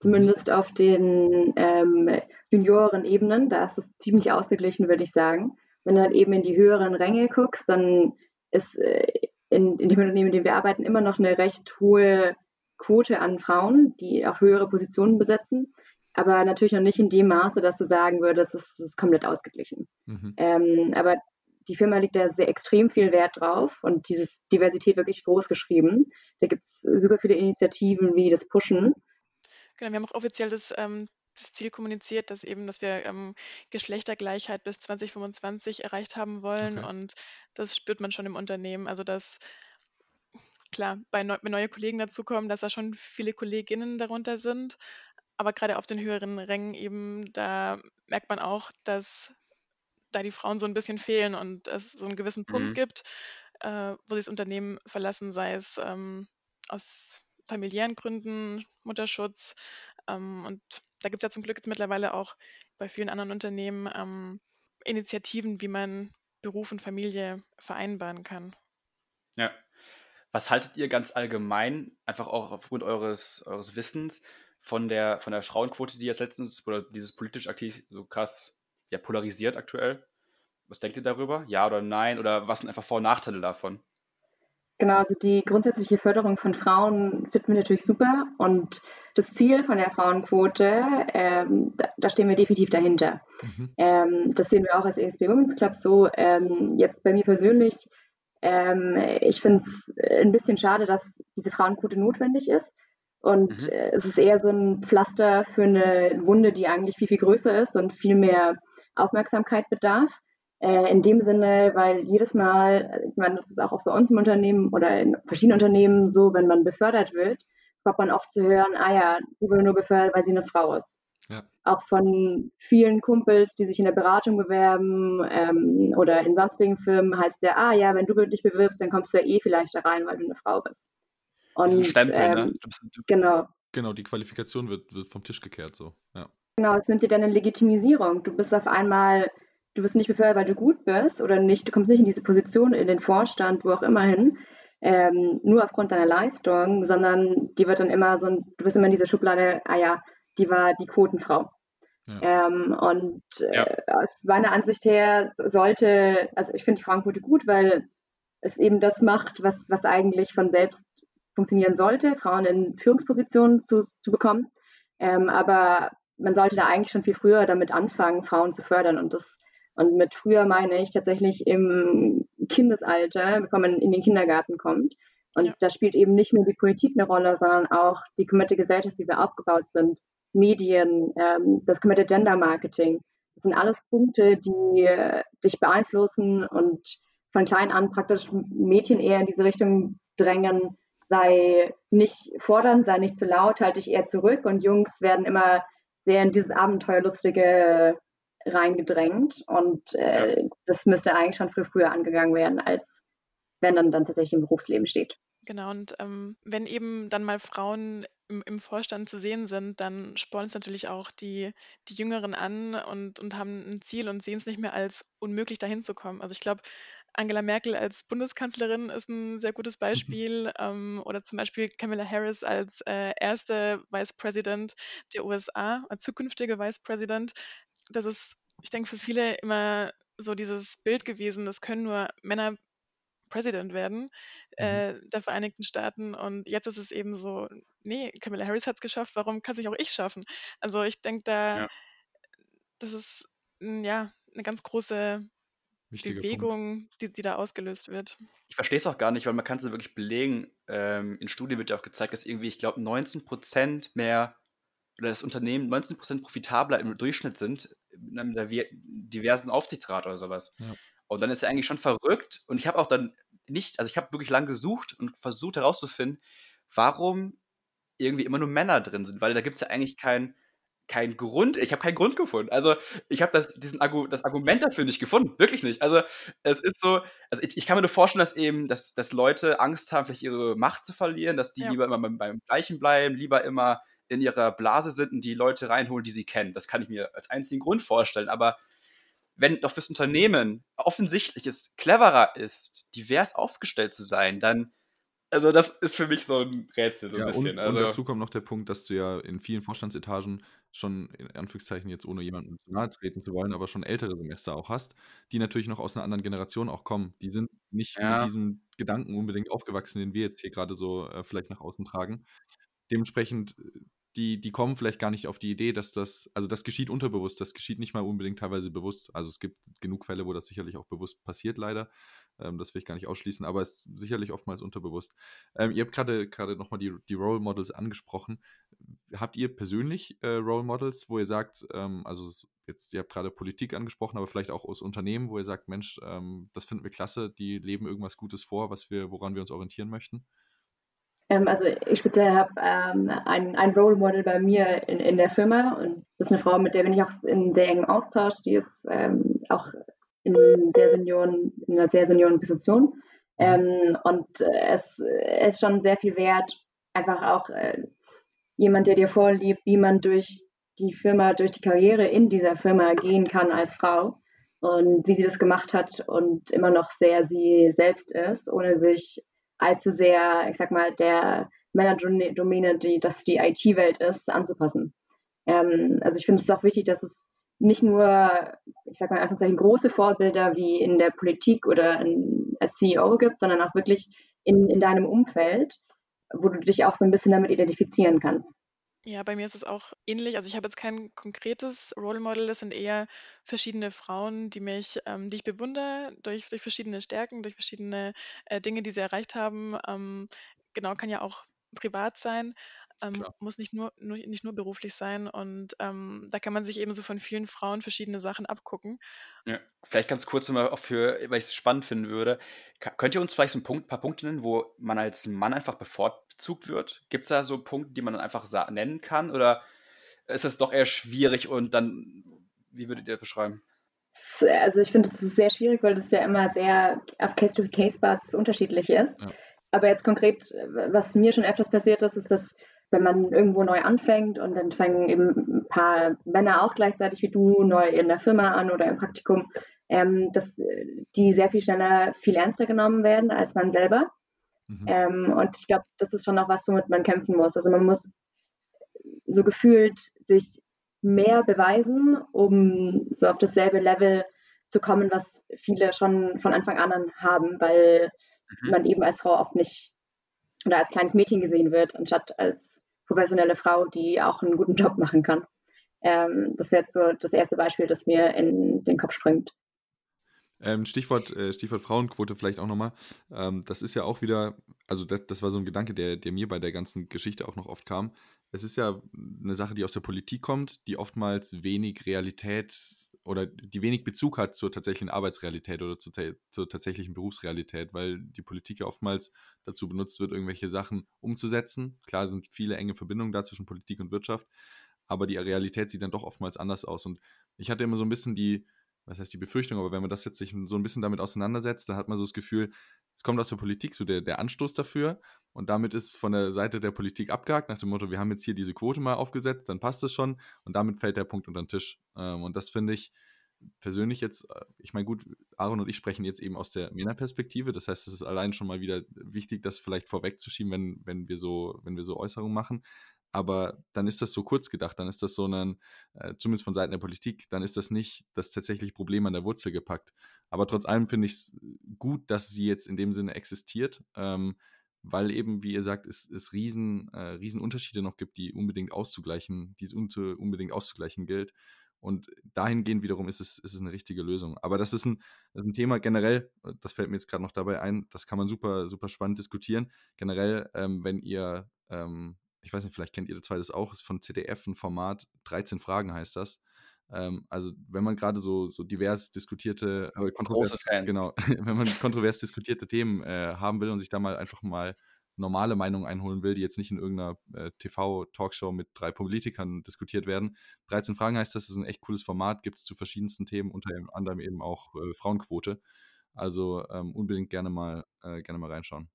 Zumindest auf den ähm, Junioren-Ebenen. Da ist es ziemlich ausgeglichen, würde ich sagen. Wenn du dann eben in die höheren Ränge guckst, dann ist äh, in, in dem Unternehmen, in dem wir arbeiten, immer noch eine recht hohe Quote an Frauen, die auch höhere Positionen besetzen aber natürlich noch nicht in dem Maße, dass du sagen würdest, es ist komplett ausgeglichen. Mhm. Ähm, aber die Firma legt da sehr extrem viel Wert drauf und dieses Diversität wirklich groß geschrieben. Da gibt es super viele Initiativen wie das Pushen.
Genau, wir haben auch offiziell das, ähm, das Ziel kommuniziert, dass eben, dass wir ähm, Geschlechtergleichheit bis 2025 erreicht haben wollen okay. und das spürt man schon im Unternehmen. Also dass klar, bei neu, wenn neue Kollegen dazukommen, dass da schon viele Kolleginnen darunter sind, aber gerade auf den höheren Rängen eben, da merkt man auch, dass da die Frauen so ein bisschen fehlen und es so einen gewissen Punkt mhm. gibt, äh, wo sie das Unternehmen verlassen, sei es ähm, aus familiären Gründen, Mutterschutz. Ähm, und da gibt es ja zum Glück jetzt mittlerweile auch bei vielen anderen Unternehmen ähm, Initiativen, wie man Beruf und Familie vereinbaren kann.
Ja. Was haltet ihr ganz allgemein, einfach auch aufgrund eures, eures Wissens, von der, von der Frauenquote, die jetzt letztens, oder dieses politisch aktiv so krass ja, polarisiert aktuell? Was denkt ihr darüber? Ja oder nein? Oder was sind einfach Vor- und Nachteile davon?
Genau, also die grundsätzliche Förderung von Frauen finden wir natürlich super und das Ziel von der Frauenquote, ähm, da, da, stehen wir definitiv dahinter. Mhm. Ähm, das sehen wir auch als ESB Women's Club so. Ähm, jetzt bei mir persönlich, ähm, ich finde es ein bisschen schade, dass diese Frauenquote notwendig ist. Und mhm. äh, es ist eher so ein Pflaster für eine Wunde, die eigentlich viel, viel größer ist und viel mehr Aufmerksamkeit bedarf. Äh, in dem Sinne, weil jedes Mal, ich meine, das ist auch bei uns im Unternehmen oder in verschiedenen Unternehmen so, wenn man befördert wird, kommt man oft zu hören, ah ja, sie wurde nur befördert, weil sie eine Frau ist. Ja. Auch von vielen Kumpels, die sich in der Beratung bewerben ähm, oder in sonstigen Firmen heißt ja, ah ja, wenn du dich bewirbst, dann kommst du ja eh vielleicht da rein, weil du eine Frau bist.
Und, das ist ein Stempel, ne? ähm, ne? Du bist, du, genau. Genau, die Qualifikation wird, wird vom Tisch gekehrt, so, ja.
Genau, es nimmt dir deine Legitimisierung. Du bist auf einmal, du bist nicht befördert, weil du gut bist oder nicht, du kommst nicht in diese Position, in den Vorstand, wo auch immer hin, ähm, nur aufgrund deiner Leistung, sondern die wird dann immer so, du bist immer in dieser Schublade, ah ja, die war die Quotenfrau. Ja. Ähm, und äh, ja. aus meiner Ansicht her sollte, also ich finde die Frauenquote gut, weil es eben das macht, was, was eigentlich von selbst funktionieren sollte, Frauen in Führungspositionen zu, zu bekommen. Ähm, aber man sollte da eigentlich schon viel früher damit anfangen, Frauen zu fördern. Und das und mit früher meine ich tatsächlich im Kindesalter, bevor man in den Kindergarten kommt. Und ja. da spielt eben nicht nur die Politik eine Rolle, sondern auch die komplette Gesellschaft, wie wir aufgebaut sind, Medien, ähm, das komplette Gender Marketing. Das sind alles Punkte, die äh, dich beeinflussen und von klein an praktisch Mädchen eher in diese Richtung drängen, sei nicht fordernd, sei nicht zu laut, halte dich eher zurück und Jungs werden immer sehr in dieses Abenteuerlustige reingedrängt und äh, das müsste eigentlich schon viel früher angegangen werden, als wenn dann, dann tatsächlich im Berufsleben steht.
Genau, und ähm, wenn eben dann mal Frauen im, im Vorstand zu sehen sind, dann spornen es natürlich auch die, die Jüngeren an und, und haben ein Ziel und sehen es nicht mehr als unmöglich, dahin zu kommen. Also ich glaube, Angela Merkel als Bundeskanzlerin ist ein sehr gutes mhm. Beispiel mhm. ähm, oder zum Beispiel Kamala Harris als äh, erste Vice President der USA, als zukünftige Vice President. Das ist, ich denke, für viele immer so dieses Bild gewesen, das können nur Männer President werden mhm. äh, der Vereinigten Staaten. Und jetzt ist es eben so, nee, Kamala Harris hat es geschafft, warum kann es nicht auch ich schaffen? Also ich denke da, ja. das ist ja eine ganz große Wichtiger Bewegung, die, die, da ausgelöst wird.
Ich verstehe es auch gar nicht, weil man kann es wirklich belegen. Ähm, in Studien wird ja auch gezeigt, dass irgendwie, ich glaube, 19% mehr oder das Unternehmen 19% profitabler im Durchschnitt sind in einem diversen Aufsichtsrat oder sowas. Ja. Und dann ist er eigentlich schon verrückt. Und ich habe auch dann nicht, also ich habe wirklich lange gesucht und versucht herauszufinden, warum irgendwie immer nur Männer drin sind, weil da gibt es ja eigentlich keinen kein Grund, ich habe keinen Grund gefunden. Also ich habe das, diesen Argu das Argument dafür nicht gefunden, wirklich nicht. Also es ist so, also ich, ich kann mir nur vorstellen, dass eben, dass, dass Leute Angst haben, vielleicht ihre Macht zu verlieren, dass die ja. lieber immer beim, beim, Gleichen bleiben, lieber immer in ihrer Blase sind und die Leute reinholen, die sie kennen. Das kann ich mir als einzigen Grund vorstellen. Aber wenn doch fürs Unternehmen offensichtlich es cleverer ist, divers aufgestellt zu sein, dann also das ist für mich so ein Rätsel so ein
ja,
bisschen.
Und,
also,
und dazu kommt noch der Punkt, dass du ja in vielen Vorstandsetagen schon, in Anführungszeichen jetzt ohne jemandem zu nahe treten zu wollen, aber schon ältere Semester auch hast, die natürlich noch aus einer anderen Generation auch kommen. Die sind nicht ja. mit diesem Gedanken unbedingt aufgewachsen, den wir jetzt hier gerade so äh, vielleicht nach außen tragen. Dementsprechend äh, die, die kommen vielleicht gar nicht auf die Idee, dass das, also das geschieht unterbewusst, das geschieht nicht mal unbedingt teilweise bewusst. Also es gibt genug Fälle, wo das sicherlich auch bewusst passiert, leider. Ähm, das will ich gar nicht ausschließen, aber es ist sicherlich oftmals unterbewusst. Ähm, ihr habt gerade gerade nochmal die, die Role Models angesprochen. Habt ihr persönlich äh, Role Models, wo ihr sagt, ähm, also jetzt, ihr habt gerade Politik angesprochen, aber vielleicht auch aus Unternehmen, wo ihr sagt, Mensch, ähm, das finden wir klasse, die leben irgendwas Gutes vor, was wir, woran wir uns orientieren möchten?
Ähm, also ich speziell habe ähm, ein, ein Role Model bei mir in, in der Firma und das ist eine Frau, mit der bin ich auch in sehr engem Austausch. Die ist ähm, auch in, sehr Senioren, in einer sehr senioren Position. Ähm, und äh, es, es ist schon sehr viel wert, einfach auch äh, jemand, der dir vorliebt, wie man durch die Firma, durch die Karriere in dieser Firma gehen kann als Frau und wie sie das gemacht hat und immer noch sehr sie selbst ist, ohne sich allzu sehr, ich sag mal, der Männerdomäne, die das die IT-Welt ist, anzupassen. Ähm, also ich finde es auch wichtig, dass es nicht nur, ich sag mal in Anführungszeichen, große Vorbilder wie in der Politik oder in, als CEO gibt, sondern auch wirklich in, in deinem Umfeld, wo du dich auch so ein bisschen damit identifizieren kannst.
Ja, bei mir ist es auch ähnlich. Also ich habe jetzt kein konkretes Role Model, das sind eher verschiedene Frauen, die mich, ähm, die ich bewundere, durch, durch verschiedene Stärken, durch verschiedene äh, Dinge, die sie erreicht haben. Ähm, genau, kann ja auch privat sein, ähm, muss nicht nur, nur, nicht nur beruflich sein. Und ähm, da kann man sich eben so von vielen Frauen verschiedene Sachen abgucken.
Ja, vielleicht ganz kurz nochmal auch für, weil ich es spannend finden würde. könnt ihr uns vielleicht so ein Punkt, paar Punkte nennen, wo man als Mann einfach bevorzugt wird? Gibt es da so Punkte, die man dann einfach nennen kann? Oder ist das doch eher schwierig und dann, wie würdet ihr das beschreiben?
Also ich finde, es ist sehr schwierig, weil das ja immer sehr auf Case-to-Case-Basis unterschiedlich ist. Ja. Aber jetzt konkret, was mir schon öfters passiert ist, ist, dass wenn man irgendwo neu anfängt und dann fangen eben ein paar Männer auch gleichzeitig wie du neu in der Firma an oder im Praktikum, ähm, dass die sehr viel schneller viel ernster genommen werden als man selber. Mhm. Ähm, und ich glaube, das ist schon noch was, womit man kämpfen muss. Also man muss so gefühlt sich mehr beweisen, um so auf dasselbe Level zu kommen, was viele schon von Anfang an haben, weil mhm. man eben als Frau oft nicht oder als kleines Mädchen gesehen wird, anstatt als professionelle Frau, die auch einen guten Job machen kann. Ähm, das wäre jetzt so das erste Beispiel, das mir in den Kopf springt.
Ähm, Stichwort, äh, Stichwort Frauenquote vielleicht auch nochmal. Ähm, das ist ja auch wieder, also das, das war so ein Gedanke, der, der mir bei der ganzen Geschichte auch noch oft kam. Es ist ja eine Sache, die aus der Politik kommt, die oftmals wenig Realität oder die wenig Bezug hat zur tatsächlichen Arbeitsrealität oder zur, zur tatsächlichen Berufsrealität, weil die Politik ja oftmals dazu benutzt wird, irgendwelche Sachen umzusetzen. Klar sind viele enge Verbindungen da zwischen Politik und Wirtschaft, aber die Realität sieht dann doch oftmals anders aus. Und ich hatte immer so ein bisschen die, was heißt die Befürchtung, aber wenn man das jetzt sich so ein bisschen damit auseinandersetzt, dann hat man so das Gefühl, es kommt aus der Politik so der, der Anstoß dafür. Und damit ist von der Seite der Politik abgehakt, nach dem Motto, wir haben jetzt hier diese Quote mal aufgesetzt, dann passt es schon. Und damit fällt der Punkt unter den Tisch. Ähm, und das finde ich persönlich jetzt, äh, ich meine, gut, Aaron und ich sprechen jetzt eben aus der Männerperspektive, das heißt, es ist allein schon mal wieder wichtig, das vielleicht vorwegzuschieben, wenn, wenn, wir, so, wenn wir so Äußerungen machen aber dann ist das so kurz gedacht, dann ist das so ein, äh, zumindest von Seiten der Politik, dann ist das nicht das tatsächliche Problem an der Wurzel gepackt. Aber trotz allem finde ich es gut, dass sie jetzt in dem Sinne existiert, ähm, weil eben, wie ihr sagt, es, es riesen, äh, riesen Unterschiede noch gibt, die unbedingt auszugleichen, die es unbedingt auszugleichen gilt. Und dahingehend wiederum ist es, ist es eine richtige Lösung. Aber das ist ein, das ist ein Thema generell, das fällt mir jetzt gerade noch dabei ein, das kann man super, super spannend diskutieren. Generell, ähm, wenn ihr ähm, ich weiß nicht, vielleicht kennt ihr zwei das auch, ist von ZDF ein Format, 13 Fragen heißt das. Ähm, also wenn man gerade so, so divers diskutierte, äh, kontrovers, genau, wenn man kontrovers diskutierte Themen äh, haben will und sich da mal einfach mal normale Meinungen einholen will, die jetzt nicht in irgendeiner äh, TV-Talkshow mit drei Politikern diskutiert werden. 13 Fragen heißt das, das ist ein echt cooles Format, gibt es zu verschiedensten Themen, unter anderem eben auch äh, Frauenquote. Also ähm, unbedingt gerne mal, äh, gerne mal reinschauen.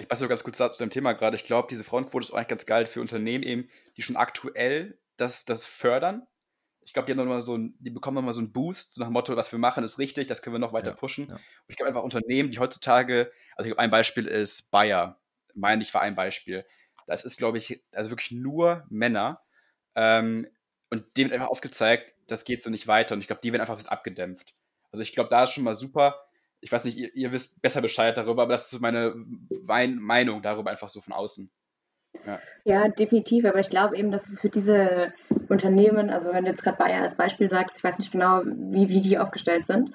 Vielleicht passt es ganz gut zu dem Thema gerade. Ich glaube, diese Frauenquote ist auch eigentlich ganz geil für Unternehmen eben, die schon aktuell das, das fördern. Ich glaube, die, haben noch so die bekommen nochmal so einen Boost, so nach dem Motto, was wir machen, ist richtig, das können wir noch weiter ja, pushen. Ja. Und ich glaube einfach Unternehmen, die heutzutage, also ich glaube, ein Beispiel ist Bayer, meine ich war ein Beispiel. Das ist, glaube ich, also wirklich nur Männer. Ähm, und dem wird einfach aufgezeigt, das geht so nicht weiter. Und ich glaube, die werden einfach abgedämpft. Also ich glaube, da ist schon mal super, ich weiß nicht, ihr, ihr, wisst besser Bescheid darüber, aber das ist meine Meinung darüber einfach so von außen.
Ja, ja definitiv, aber ich glaube eben, dass es für diese Unternehmen, also wenn du jetzt gerade Bayer als Beispiel sagst, ich weiß nicht genau, wie, wie die aufgestellt sind,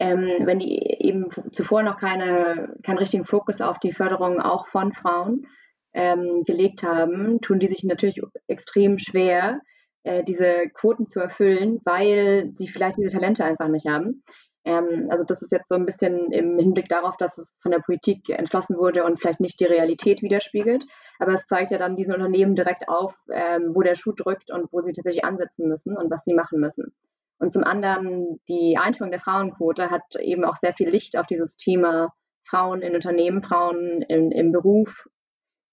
ähm, wenn die eben zuvor noch keine, keinen richtigen Fokus auf die Förderung auch von Frauen ähm, gelegt haben, tun die sich natürlich extrem schwer, äh, diese Quoten zu erfüllen, weil sie vielleicht diese Talente einfach nicht haben. Ähm, also das ist jetzt so ein bisschen im Hinblick darauf, dass es von der Politik entschlossen wurde und vielleicht nicht die Realität widerspiegelt. Aber es zeigt ja dann diesen Unternehmen direkt auf, ähm, wo der Schuh drückt und wo sie tatsächlich ansetzen müssen und was sie machen müssen. Und zum anderen, die Einführung der Frauenquote hat eben auch sehr viel Licht auf dieses Thema Frauen in Unternehmen, Frauen in, im Beruf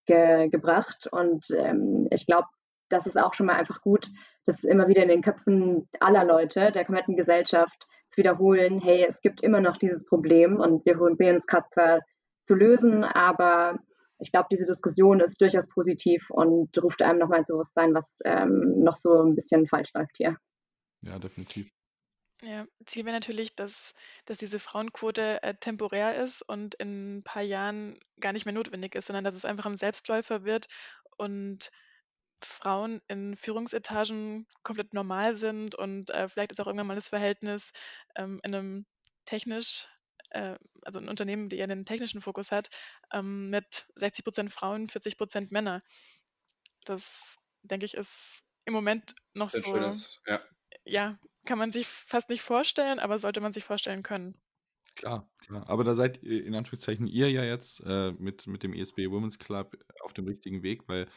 ge, gebracht. Und ähm, ich glaube, das ist auch schon mal einfach gut, dass immer wieder in den Köpfen aller Leute, der kompletten Gesellschaft, zu wiederholen, hey, es gibt immer noch dieses Problem und wir probieren es gerade zwar zu lösen, aber ich glaube, diese Diskussion ist durchaus positiv und ruft einem nochmal ins Bewusstsein, was ähm, noch so ein bisschen falsch läuft hier.
Ja, definitiv.
Ja, Ziel wäre natürlich, dass, dass diese Frauenquote äh, temporär ist und in ein paar Jahren gar nicht mehr notwendig ist, sondern dass es einfach ein Selbstläufer wird und Frauen in Führungsetagen komplett normal sind und äh, vielleicht ist auch irgendwann mal das Verhältnis ähm, in einem technisch, äh, also ein Unternehmen, die eher einen technischen Fokus hat, ähm, mit 60 Prozent Frauen, 40 Prozent Männer. Das, denke ich, ist im Moment noch so. Schönes, ja. ja, kann man sich fast nicht vorstellen, aber sollte man sich vorstellen können.
Klar, klar. Aber da seid in Anführungszeichen ihr ja jetzt äh, mit, mit dem ESB Women's Club auf dem richtigen Weg, weil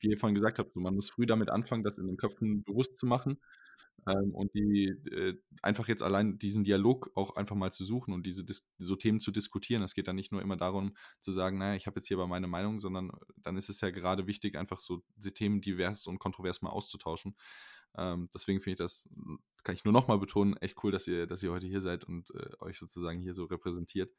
wie ihr vorhin gesagt habt, so man muss früh damit anfangen, das in den Köpfen bewusst zu machen. Ähm, und die äh, einfach jetzt allein diesen Dialog auch einfach mal zu suchen und diese so Themen zu diskutieren. Es geht dann nicht nur immer darum zu sagen, naja, ich habe jetzt hier aber meine Meinung, sondern dann ist es ja gerade wichtig, einfach so diese Themen divers und kontrovers mal auszutauschen. Ähm, deswegen finde ich das, kann ich nur nochmal betonen, echt cool, dass ihr, dass ihr heute hier seid und äh, euch sozusagen hier so repräsentiert.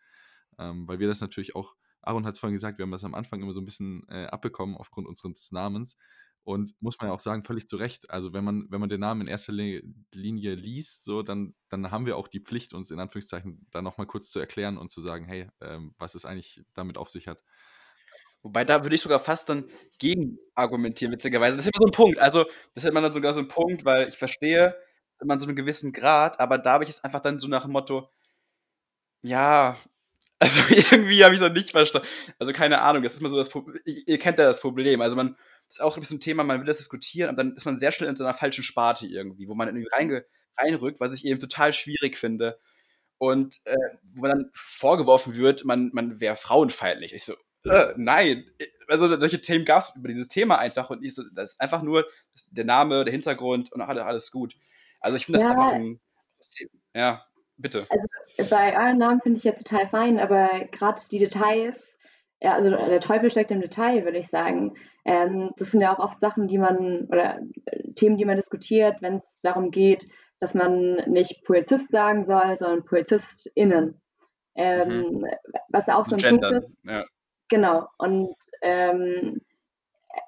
Ähm, weil wir das natürlich auch, Aaron hat es vorhin gesagt, wir haben das am Anfang immer so ein bisschen äh, abbekommen aufgrund unseres Namens. Und muss man ja auch sagen, völlig zu Recht. Also wenn man, wenn man den Namen in erster Linie liest, so, dann, dann haben wir auch die Pflicht, uns in Anführungszeichen da nochmal kurz zu erklären und zu sagen, hey, ähm, was es eigentlich damit auf sich hat.
Wobei da würde ich sogar fast dann gegen argumentieren, witzigerweise. Das ist immer so ein Punkt. Also, das ist immer dann sogar so ein Punkt, weil ich verstehe, immer so einen gewissen Grad, aber da habe ich es einfach dann so nach dem Motto, ja, also irgendwie habe ich es noch nicht verstanden. Also keine Ahnung, das ist immer so das Problem. Ihr kennt ja das Problem. Also man ist auch ein bisschen ein Thema, man will das diskutieren, und dann ist man sehr schnell in so einer falschen Sparte irgendwie, wo man irgendwie reinge reinrückt, was ich eben total schwierig finde. Und äh, wo man dann vorgeworfen wird, man, man wäre frauenfeindlich. Ich so, äh, nein. Also solche Themen gab es über dieses Thema einfach und ich so, das ist einfach nur der Name, der Hintergrund und alles, alles gut. Also ich finde das ja. einfach ein. Ja, bitte.
Also bei euren Namen finde ich jetzt total fein, aber gerade die Details, ja, also der Teufel steckt im Detail, würde ich sagen. Ähm, das sind ja auch oft Sachen, die man, oder äh, Themen, die man diskutiert, wenn es darum geht, dass man nicht Polizist sagen soll, sondern PolizistInnen. Ähm, mhm. Was auch so ein Gendern. Punkt ist. Ja. Genau. Und ähm,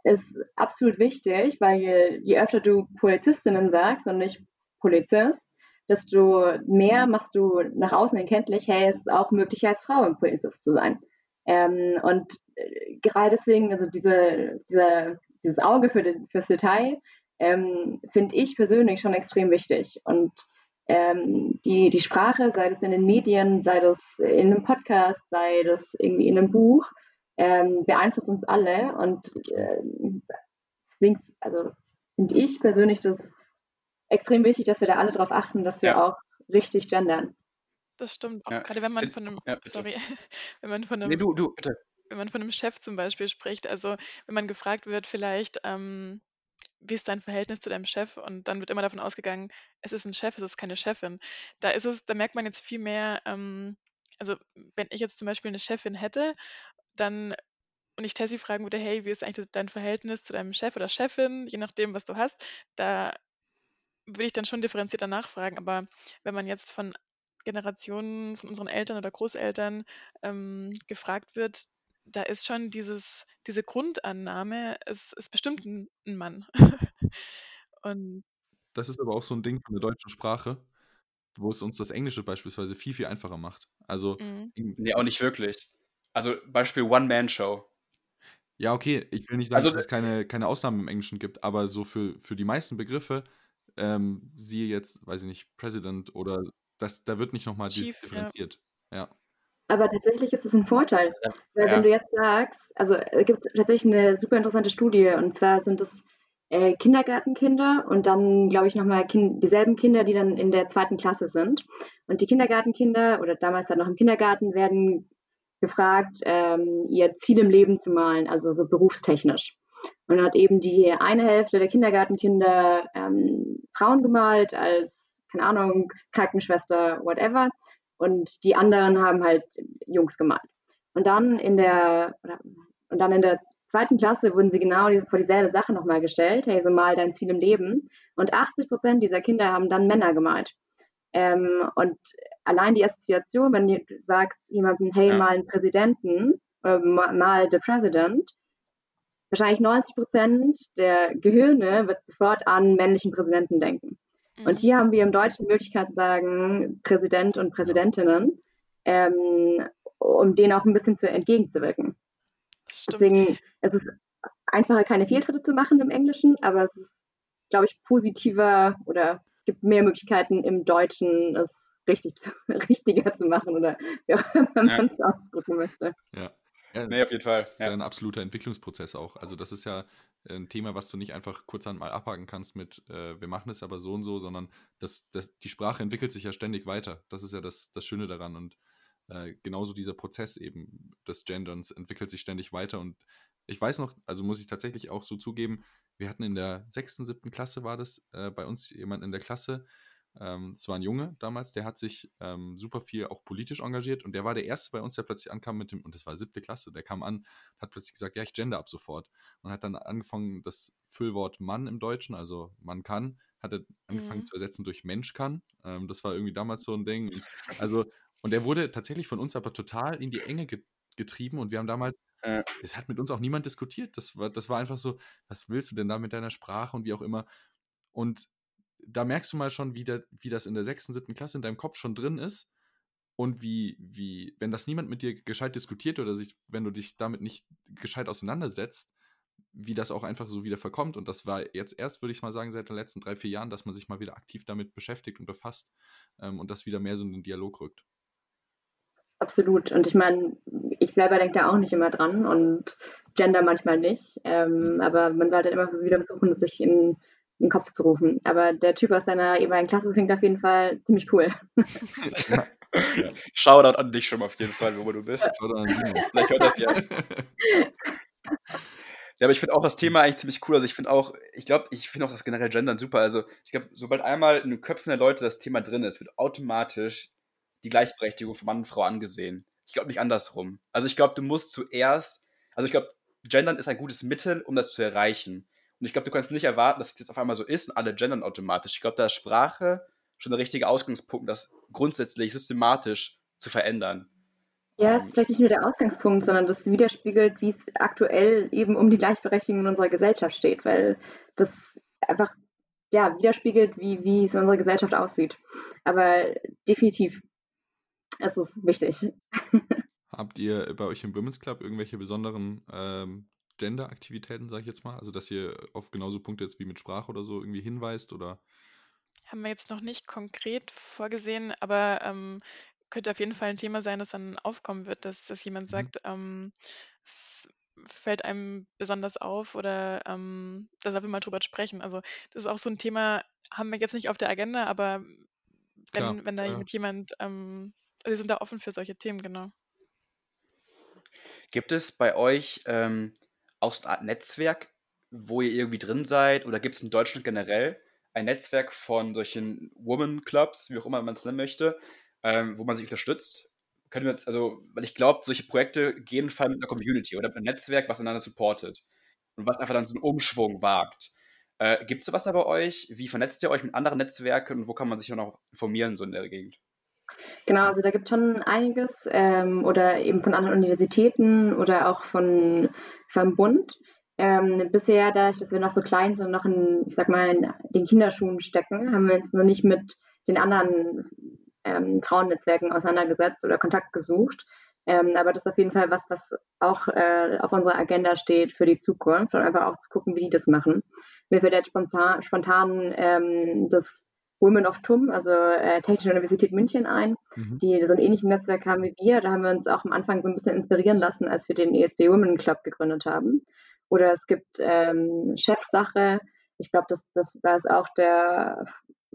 ist absolut wichtig, weil je, je öfter du Polizistinnen sagst und nicht Polizist, desto mehr machst du nach außen erkenntlich, hey, es ist auch möglich, als Frau ein Polizist zu sein. Ähm, und äh, gerade deswegen, also diese, diese, dieses Auge für die, fürs Detail, ähm, finde ich persönlich schon extrem wichtig. Und ähm, die, die Sprache, sei das in den Medien, sei das in einem Podcast, sei das irgendwie in einem Buch, ähm, beeinflusst uns alle. Und äh, deswegen, also finde ich persönlich das extrem wichtig, dass wir da alle darauf achten, dass wir ja. auch richtig gendern.
Das stimmt, auch ja. gerade wenn man von einem, ja, sorry, wenn man von einem,
nee, du, du, bitte.
wenn man von einem Chef zum Beispiel spricht, also wenn man gefragt wird, vielleicht, ähm, wie ist dein Verhältnis zu deinem Chef? Und dann wird immer davon ausgegangen, es ist ein Chef, es ist keine Chefin. Da ist es, da merkt man jetzt viel mehr, ähm, also wenn ich jetzt zum Beispiel eine Chefin hätte, dann und ich Tessie fragen würde, hey, wie ist eigentlich dein Verhältnis zu deinem Chef oder Chefin, je nachdem, was du hast, da würde ich dann schon differenzierter nachfragen. Aber wenn man jetzt von Generationen, von unseren Eltern oder Großeltern ähm, gefragt wird, da ist schon dieses, diese Grundannahme, es ist bestimmt ein, ein Mann.
Und das ist aber auch so ein Ding von der deutschen Sprache, wo es uns das Englische beispielsweise viel, viel einfacher macht. Also.
Mhm. Nee, auch nicht wirklich. Also Beispiel One-Man-Show.
Ja, okay, ich will nicht sagen, also, dass es keine, keine Ausnahmen im Englischen gibt, aber so für, für die meisten Begriffe ähm, siehe jetzt, weiß ich nicht, President oder das, da wird nicht nochmal differenziert. Ja. ja.
Aber tatsächlich ist es ein Vorteil. Ja. Weil ja. wenn du jetzt sagst, also es gibt tatsächlich eine super interessante Studie und zwar sind es äh, Kindergartenkinder und dann, glaube ich, nochmal kind, dieselben Kinder, die dann in der zweiten Klasse sind. Und die Kindergartenkinder oder damals halt noch im Kindergarten werden gefragt, ähm, ihr Ziel im Leben zu malen, also so berufstechnisch. Und hat eben die eine Hälfte der Kindergartenkinder ähm, Frauen gemalt als, keine Ahnung, Krankenschwester, whatever. Und die anderen haben halt Jungs gemalt. Und dann in der, und dann in der zweiten Klasse wurden sie genau vor dieselbe Sache nochmal gestellt. Hey, so mal dein Ziel im Leben. Und 80 Prozent dieser Kinder haben dann Männer gemalt. Ähm, und allein die Assoziation, wenn du sagst jemandem, hey, ja. mal einen Präsidenten, äh, mal the President, wahrscheinlich 90 Prozent der Gehirne wird sofort an männlichen Präsidenten denken. Mhm. Und hier haben wir im Deutschen die Möglichkeit zu sagen, Präsident und Präsidentinnen, ähm, um denen auch ein bisschen zu entgegenzuwirken. Stimmt. Deswegen es ist es einfacher, keine Fehltritte zu machen im Englischen, aber es ist, glaube ich, positiver oder gibt mehr Möglichkeiten im Deutschen, es richtig zu, richtiger zu machen oder wie auch immer man es ausdrücken möchte.
Ja. Ja, nee, auf jeden Fall. Das ist ja. ja ein absoluter Entwicklungsprozess auch. Also das ist ja ein Thema, was du nicht einfach kurz mal abhaken kannst mit, äh, wir machen es aber so und so, sondern das, das, die Sprache entwickelt sich ja ständig weiter. Das ist ja das, das Schöne daran. Und äh, genauso dieser Prozess eben des Genderns entwickelt sich ständig weiter. Und ich weiß noch, also muss ich tatsächlich auch so zugeben, wir hatten in der sechsten, siebten Klasse war das, äh, bei uns jemand in der Klasse, ähm, es war ein Junge damals, der hat sich ähm, super viel auch politisch engagiert und der war der Erste bei uns, der plötzlich ankam mit dem, und das war siebte Klasse, der kam an, hat plötzlich gesagt, ja, ich gender ab sofort. Und hat dann angefangen, das Füllwort Mann im Deutschen, also man kann, hat er angefangen
Mhm.
zu ersetzen durch Mensch kann. Ähm, das war irgendwie damals so ein Ding. Und, also, und der wurde tatsächlich von uns aber total in die Enge ge getrieben und wir haben damals, das hat mit uns auch niemand diskutiert. Das war, das war einfach so, was willst du denn da mit deiner Sprache und wie auch immer. Und da merkst du mal schon, wie, der, wie das in der sechsten, siebten Klasse in deinem Kopf schon drin ist und wie, wie, wenn das niemand mit dir gescheit diskutiert oder sich, wenn du dich damit nicht gescheit auseinandersetzt, wie das auch einfach so wieder verkommt. Und das war jetzt erst, würde ich mal sagen, seit den letzten drei, vier Jahren, dass man sich mal wieder aktiv damit beschäftigt und befasst ähm, und das wieder mehr so in den Dialog rückt.
Absolut. Und ich meine, ich selber denke da auch nicht immer dran und Gender manchmal nicht. Ähm, aber man sollte immer wieder versuchen, sich in, in den Kopf zu rufen. Aber der Typ aus deiner ehemaligen Klasse klingt auf jeden Fall ziemlich cool.
Ja.
Shoutout an dich schon mal auf jeden Fall, wo du bist.
Simon.
Vielleicht hört das ja. Ja, aber ich finde auch das Thema eigentlich ziemlich cool. Also ich finde auch, ich glaube, ich finde auch das generell Gendern super. Also ich glaube, sobald einmal in den Köpfen der Leute das Thema drin ist, wird automatisch die Gleichberechtigung von Mann und Frau angesehen. Ich glaube nicht andersrum. Also ich glaube, du musst zuerst, also ich glaube, Gendern ist ein gutes Mittel, um das zu erreichen. Und ich glaube, du kannst nicht erwarten, dass es jetzt auf einmal so ist und alle gendern automatisch. Ich glaube, da ist Sprache schon der richtige Ausgangspunkt, das grundsätzlich systematisch zu verändern.
Ja, es ist vielleicht nicht nur der Ausgangspunkt, sondern das widerspiegelt, wie es aktuell eben um die Gleichberechtigung in unserer Gesellschaft steht, weil das einfach ja, widerspiegelt, wie, wie es in unserer Gesellschaft aussieht. Aber definitiv, es ist wichtig.
Habt ihr bei euch im Women's Club irgendwelche besonderen ähm, Gender-Aktivitäten, sage ich jetzt mal? Also, dass ihr auf genauso Punkte jetzt wie mit Sprache oder so irgendwie hinweist oder?
Haben wir jetzt noch nicht konkret vorgesehen, aber ähm, könnte auf jeden Fall ein Thema sein, das dann aufkommen wird, dass, dass jemand
Mhm.
sagt, ähm, es fällt einem besonders auf oder ähm, da soll wir mal drüber sprechen. Also das ist auch so ein Thema, haben wir jetzt nicht auf der Agenda, aber
Klar,
wenn, wenn da
ja.
mit jemand, ähm, wir sind da offen für solche Themen, genau.
Gibt es bei euch ähm, auch so eine Art Netzwerk, wo ihr irgendwie drin seid? Oder gibt es in Deutschland generell ein Netzwerk von solchen Woman Clubs, wie auch immer man es nennen möchte, ähm, wo man sich unterstützt? Können wir jetzt, also, weil ich glaube, solche Projekte gehen vor allem mit einer Community oder mit einem Netzwerk, was einander supportet und was einfach dann so einen Umschwung wagt. Äh, Gibt es sowas da bei euch? Wie vernetzt ihr euch mit anderen Netzwerken und wo kann man sich auch noch informieren, so in der Gegend?
Genau, also da gibt es schon einiges ähm, oder eben von anderen Universitäten oder auch von, vom Bund. Ähm, bisher, dadurch, dass wir noch so klein sind und noch in, ich sag mal, in den Kinderschuhen stecken, haben wir uns noch nicht mit den anderen ähm, Frauennetzwerken auseinandergesetzt oder Kontakt gesucht. Ähm, aber das ist auf jeden Fall was, was auch äh, auf unserer Agenda steht für die Zukunft und einfach auch zu gucken, wie die das machen. Mir fällt jetzt spontan, spontan ähm, das Women of TUM, also äh, Technische Universität München ein,
Mhm.
die so ein ähnliches Netzwerk haben wie wir. Da haben wir uns auch am Anfang so ein bisschen inspirieren lassen, als wir den ESB Women Club gegründet haben. Oder es gibt ähm, Chefsache. Ich glaube, das, das, da ist auch der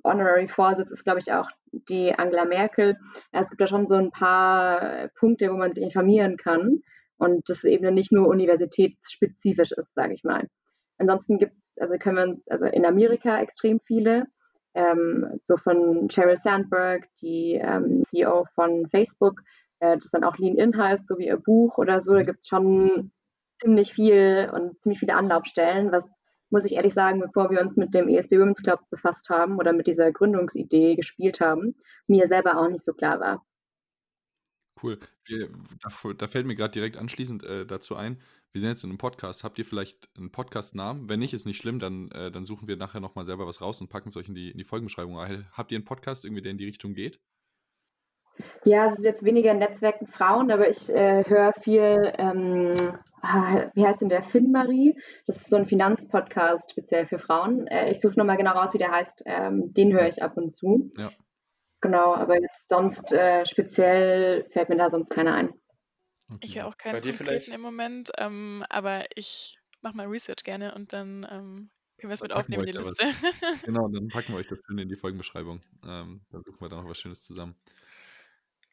Honorary Vorsitz, ist glaube ich auch die Angela Merkel. Es gibt da schon so ein paar Punkte, wo man sich informieren kann und das eben nicht nur universitätsspezifisch ist, sage ich mal. Ansonsten gibt es, also können wir, also in Amerika extrem viele, ähm, so von Sheryl Sandberg, die ähm, CEO von Facebook, äh, das dann auch Lean In heißt, so wie ihr Buch oder so. Da gibt es schon ziemlich viel und ziemlich viele Anlaufstellen, was muss ich ehrlich sagen, bevor wir uns mit dem ESB Women's Club befasst haben oder mit dieser Gründungsidee gespielt haben, mir selber auch nicht so klar war.
Cool. Da fällt mir gerade direkt anschließend äh, dazu ein, wir sind jetzt in einem Podcast. Habt ihr vielleicht einen Podcast-Namen? Wenn nicht, ist nicht schlimm, dann, äh, dann suchen wir nachher nochmal selber was raus und packen es euch in die, in die Folgenbeschreibung. Habt ihr einen Podcast irgendwie, der in die Richtung geht?
Ja, es ist jetzt weniger Netzwerken Frauen, aber ich äh, höre viel, ähm, wie heißt denn der, Finn-Marie? Das ist so ein Finanzpodcast speziell für Frauen. Äh, ich suche nochmal genau raus, wie der heißt. Ähm, den höre ich ab und zu.
Ja.
Genau, aber jetzt sonst äh, speziell fällt mir da sonst keiner ein.
Okay.
Ich höre auch
Bei
keinen
dir
konkreten
vielleicht?
im Moment, ähm, aber ich mache mal Research gerne und dann ähm, können wir es
Dann
mit
packen wir
aufnehmen in die Liste.
da Genau, dann packen wir euch das schön in die Folgenbeschreibung. Ähm, dann suchen wir da noch was Schönes zusammen.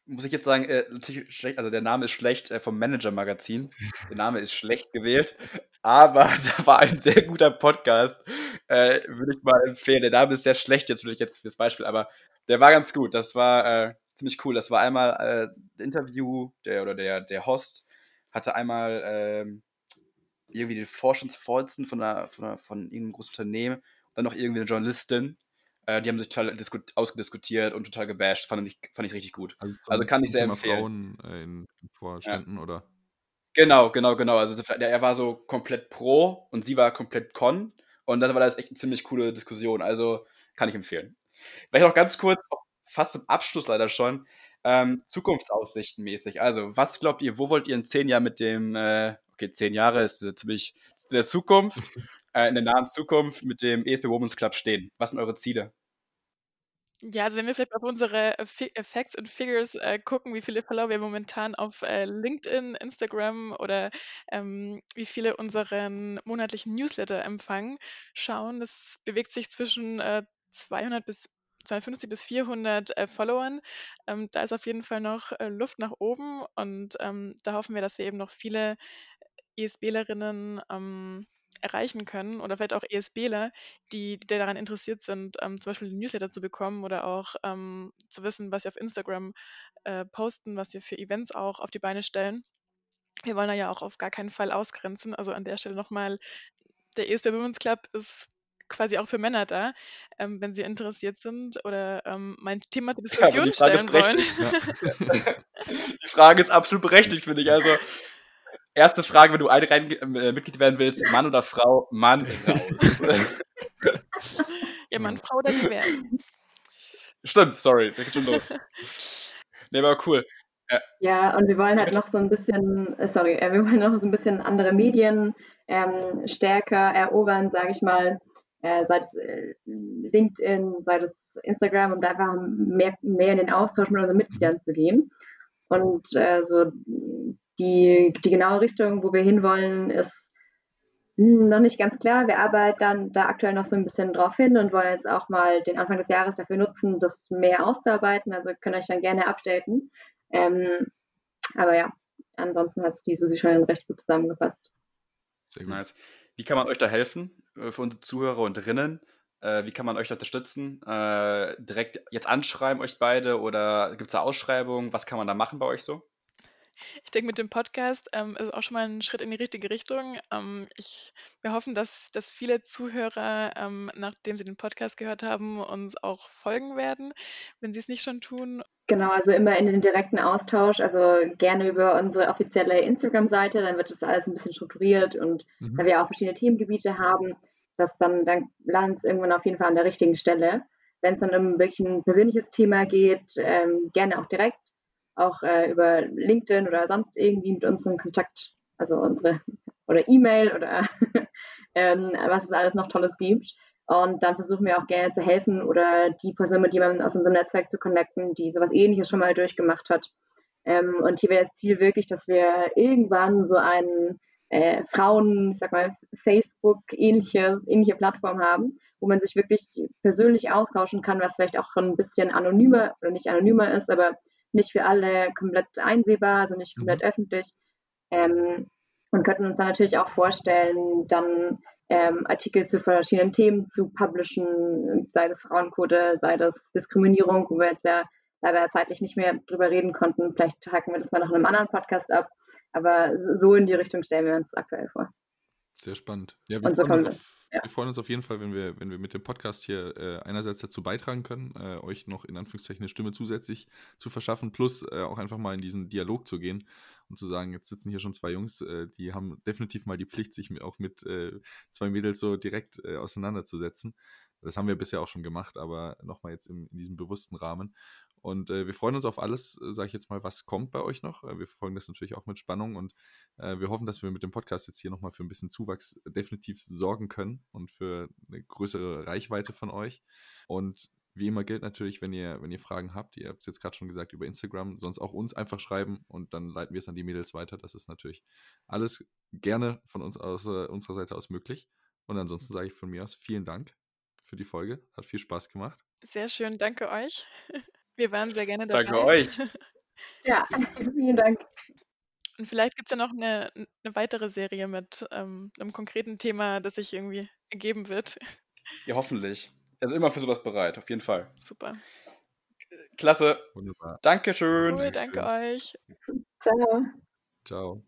Muss ich jetzt sagen, äh, natürlich schlecht, also der Name ist schlecht äh, vom Manager-Magazin. Der Name ist schlecht gewählt. aber da war ein sehr guter Podcast, äh, würde ich mal empfehlen. Der Name ist sehr schlecht jetzt natürlich jetzt fürs Beispiel, aber der war ganz gut. Das war äh, ziemlich cool. Das war einmal äh, Interview, der oder der, der Host hatte einmal ähm, irgendwie den Forschungsvorsitzenden von, einer, von, einer, von irgendeinem großen Unternehmen, dann noch irgendwie eine Journalistin. Äh, die haben sich total ausgediskutiert und total gebasht. Fand ich, fand ich richtig gut. Also, also kann ich sehr empfehlen.
Frauen äh, in, in Vorständen ja. oder?
Genau, genau, genau. Also er war so komplett pro und sie war komplett con. Und dann war das echt eine ziemlich coole Diskussion. Also kann ich empfehlen. Vielleicht noch ganz kurz, fast zum Abschluss leider schon, ähm, Zukunftsaussichten mäßig. Also, was glaubt ihr, wo wollt ihr in zehn Jahren mit dem, äh, okay, zehn Jahre ist äh, ziemlich in der Zukunft, äh, in der nahen Zukunft mit dem ESP Women's Club stehen? Was sind eure Ziele?
Ja, also wenn wir vielleicht auf unsere äh, äh, Facts und Figures äh, gucken, wie viele Follower wir momentan auf äh, LinkedIn, Instagram oder ähm, wie viele unseren monatlichen Newsletter empfangen, schauen, das bewegt sich zwischen äh, 200 bis 250 bis 400 äh, Followern. Ähm, da ist auf jeden Fall noch äh, Luft nach oben und ähm, da hoffen wir, dass wir eben noch viele ESBlerinnen ähm, erreichen können oder vielleicht auch ESBler, die, die daran interessiert sind, ähm, zum Beispiel Newsletter zu bekommen oder auch ähm, zu wissen, was wir auf Instagram äh, posten, was wir für Events auch auf die Beine stellen. Wir wollen da ja auch auf gar keinen Fall ausgrenzen. Also an der Stelle nochmal, der ESB Women's Club ist quasi auch für Männer da, ähm, wenn sie interessiert sind oder ähm, mein Thema zur Diskussion ja, stellen wollen. Ja.
die Frage ist absolut berechtigt, finde ich. Also erste Frage, wenn du ein rein, äh, Mitglied werden willst, Mann oder Frau, Mann raus.
ja, Mann, Frau oder divers.
Stimmt, sorry, da geht schon los. Nee, aber cool.
Ja. ja, und wir wollen halt noch so ein bisschen, äh, sorry, äh, wir wollen noch so ein bisschen andere Medien ähm, stärker erobern, sage ich mal äh, sei es äh, LinkedIn, sei es Instagram, um da einfach mehr, mehr in den Austausch mit unseren Mitgliedern zu gehen. Und äh, so die, die genaue Richtung, wo wir hinwollen, ist noch nicht ganz klar. Wir arbeiten da aktuell noch so ein bisschen drauf hin und wollen jetzt auch mal den Anfang des Jahres dafür nutzen, das mehr auszuarbeiten. Also könnt euch dann gerne updaten. Ähm, aber ja, ansonsten hat es die Susi schon recht gut zusammengefasst.
Sehr nice. Wie kann man euch da helfen für unsere Zuhörer und Rinnen? Äh, wie kann man euch unterstützen? Äh, direkt jetzt anschreiben euch beide oder gibt es da Ausschreibungen? Was kann man da machen bei euch so?
Ich denke, mit dem Podcast ähm, ist auch schon mal ein Schritt in die richtige Richtung. Ähm, ich, wir hoffen, dass, dass viele Zuhörer, ähm, nachdem sie den Podcast gehört haben, uns auch folgen werden, wenn sie es nicht schon tun.
Genau, also immer in den direkten Austausch, also gerne über unsere offizielle Instagram-Seite, dann wird das alles ein bisschen strukturiert und mhm. da wir auch verschiedene Themengebiete haben, das dann, dann landet es irgendwann auf jeden Fall an der richtigen Stelle. Wenn es dann um wirklich ein persönliches Thema geht, ähm, gerne auch direkt auch äh, über LinkedIn oder sonst irgendwie mit uns in Kontakt, also unsere oder E-Mail oder ähm, was es alles noch Tolles gibt. Und dann versuchen wir auch gerne zu helfen oder die Person mit jemandem aus unserem Netzwerk zu connecten, die sowas ähnliches schon mal durchgemacht hat. Ähm, und hier wäre das Ziel wirklich, dass wir irgendwann so einen äh, Frauen, ich sag mal, Facebook-ähnliche ähnliche Plattform haben, wo man sich wirklich persönlich austauschen kann, was vielleicht auch schon ein bisschen anonymer oder nicht anonymer ist, aber nicht für alle komplett einsehbar, also nicht komplett mhm. öffentlich. Ähm, und könnten uns dann natürlich auch vorstellen, dann ähm, Artikel zu verschiedenen Themen zu publishen, sei das Frauenquote, sei das Diskriminierung, wo wir jetzt ja leider zeitlich nicht mehr drüber reden konnten. Vielleicht haken wir das mal noch in einem anderen Podcast ab. Aber so in die Richtung stellen wir uns aktuell vor.
Sehr spannend. Ja, wir, so freuen, auf, ja. wir freuen, uns auf jeden Fall, wenn wir, wenn wir mit dem Podcast hier äh, einerseits dazu beitragen können, äh, euch noch in Anführungszeichen eine Stimme zusätzlich zu verschaffen, plus äh, auch einfach mal in diesen Dialog zu gehen und zu sagen, jetzt sitzen hier schon zwei Jungs, äh, die haben definitiv mal die Pflicht, sich mit, auch mit äh, zwei Mädels so direkt äh, auseinanderzusetzen. Das haben wir bisher auch schon gemacht, aber nochmal jetzt in, in diesem bewussten Rahmen. Und äh, wir freuen uns auf alles, äh, sage ich jetzt mal, was kommt bei euch noch. Äh, wir verfolgen das natürlich auch mit Spannung und äh, wir hoffen, dass wir mit dem Podcast jetzt hier nochmal für ein bisschen Zuwachs definitiv sorgen können und für eine größere Reichweite von euch. Und wie immer gilt natürlich, wenn ihr, wenn ihr Fragen habt, ihr habt es jetzt gerade schon gesagt über Instagram, sonst auch uns einfach schreiben und dann leiten wir es an die Mädels weiter. Das ist natürlich alles gerne von uns aus, äh, unserer Seite aus möglich. Und ansonsten sage ich von mir aus vielen Dank für die Folge. Hat viel Spaß gemacht.
Sehr schön, danke euch. Wir waren sehr gerne dabei.
Danke euch.
ja, vielen Dank.
Und vielleicht gibt es ja noch eine, eine weitere Serie mit ähm, einem konkreten Thema, das sich irgendwie ergeben wird.
Ja, hoffentlich. Also immer für sowas bereit, auf jeden Fall.
Super.
Klasse.
Wunderbar.
Dankeschön.
Cool, danke euch.
Ciao.
Ciao.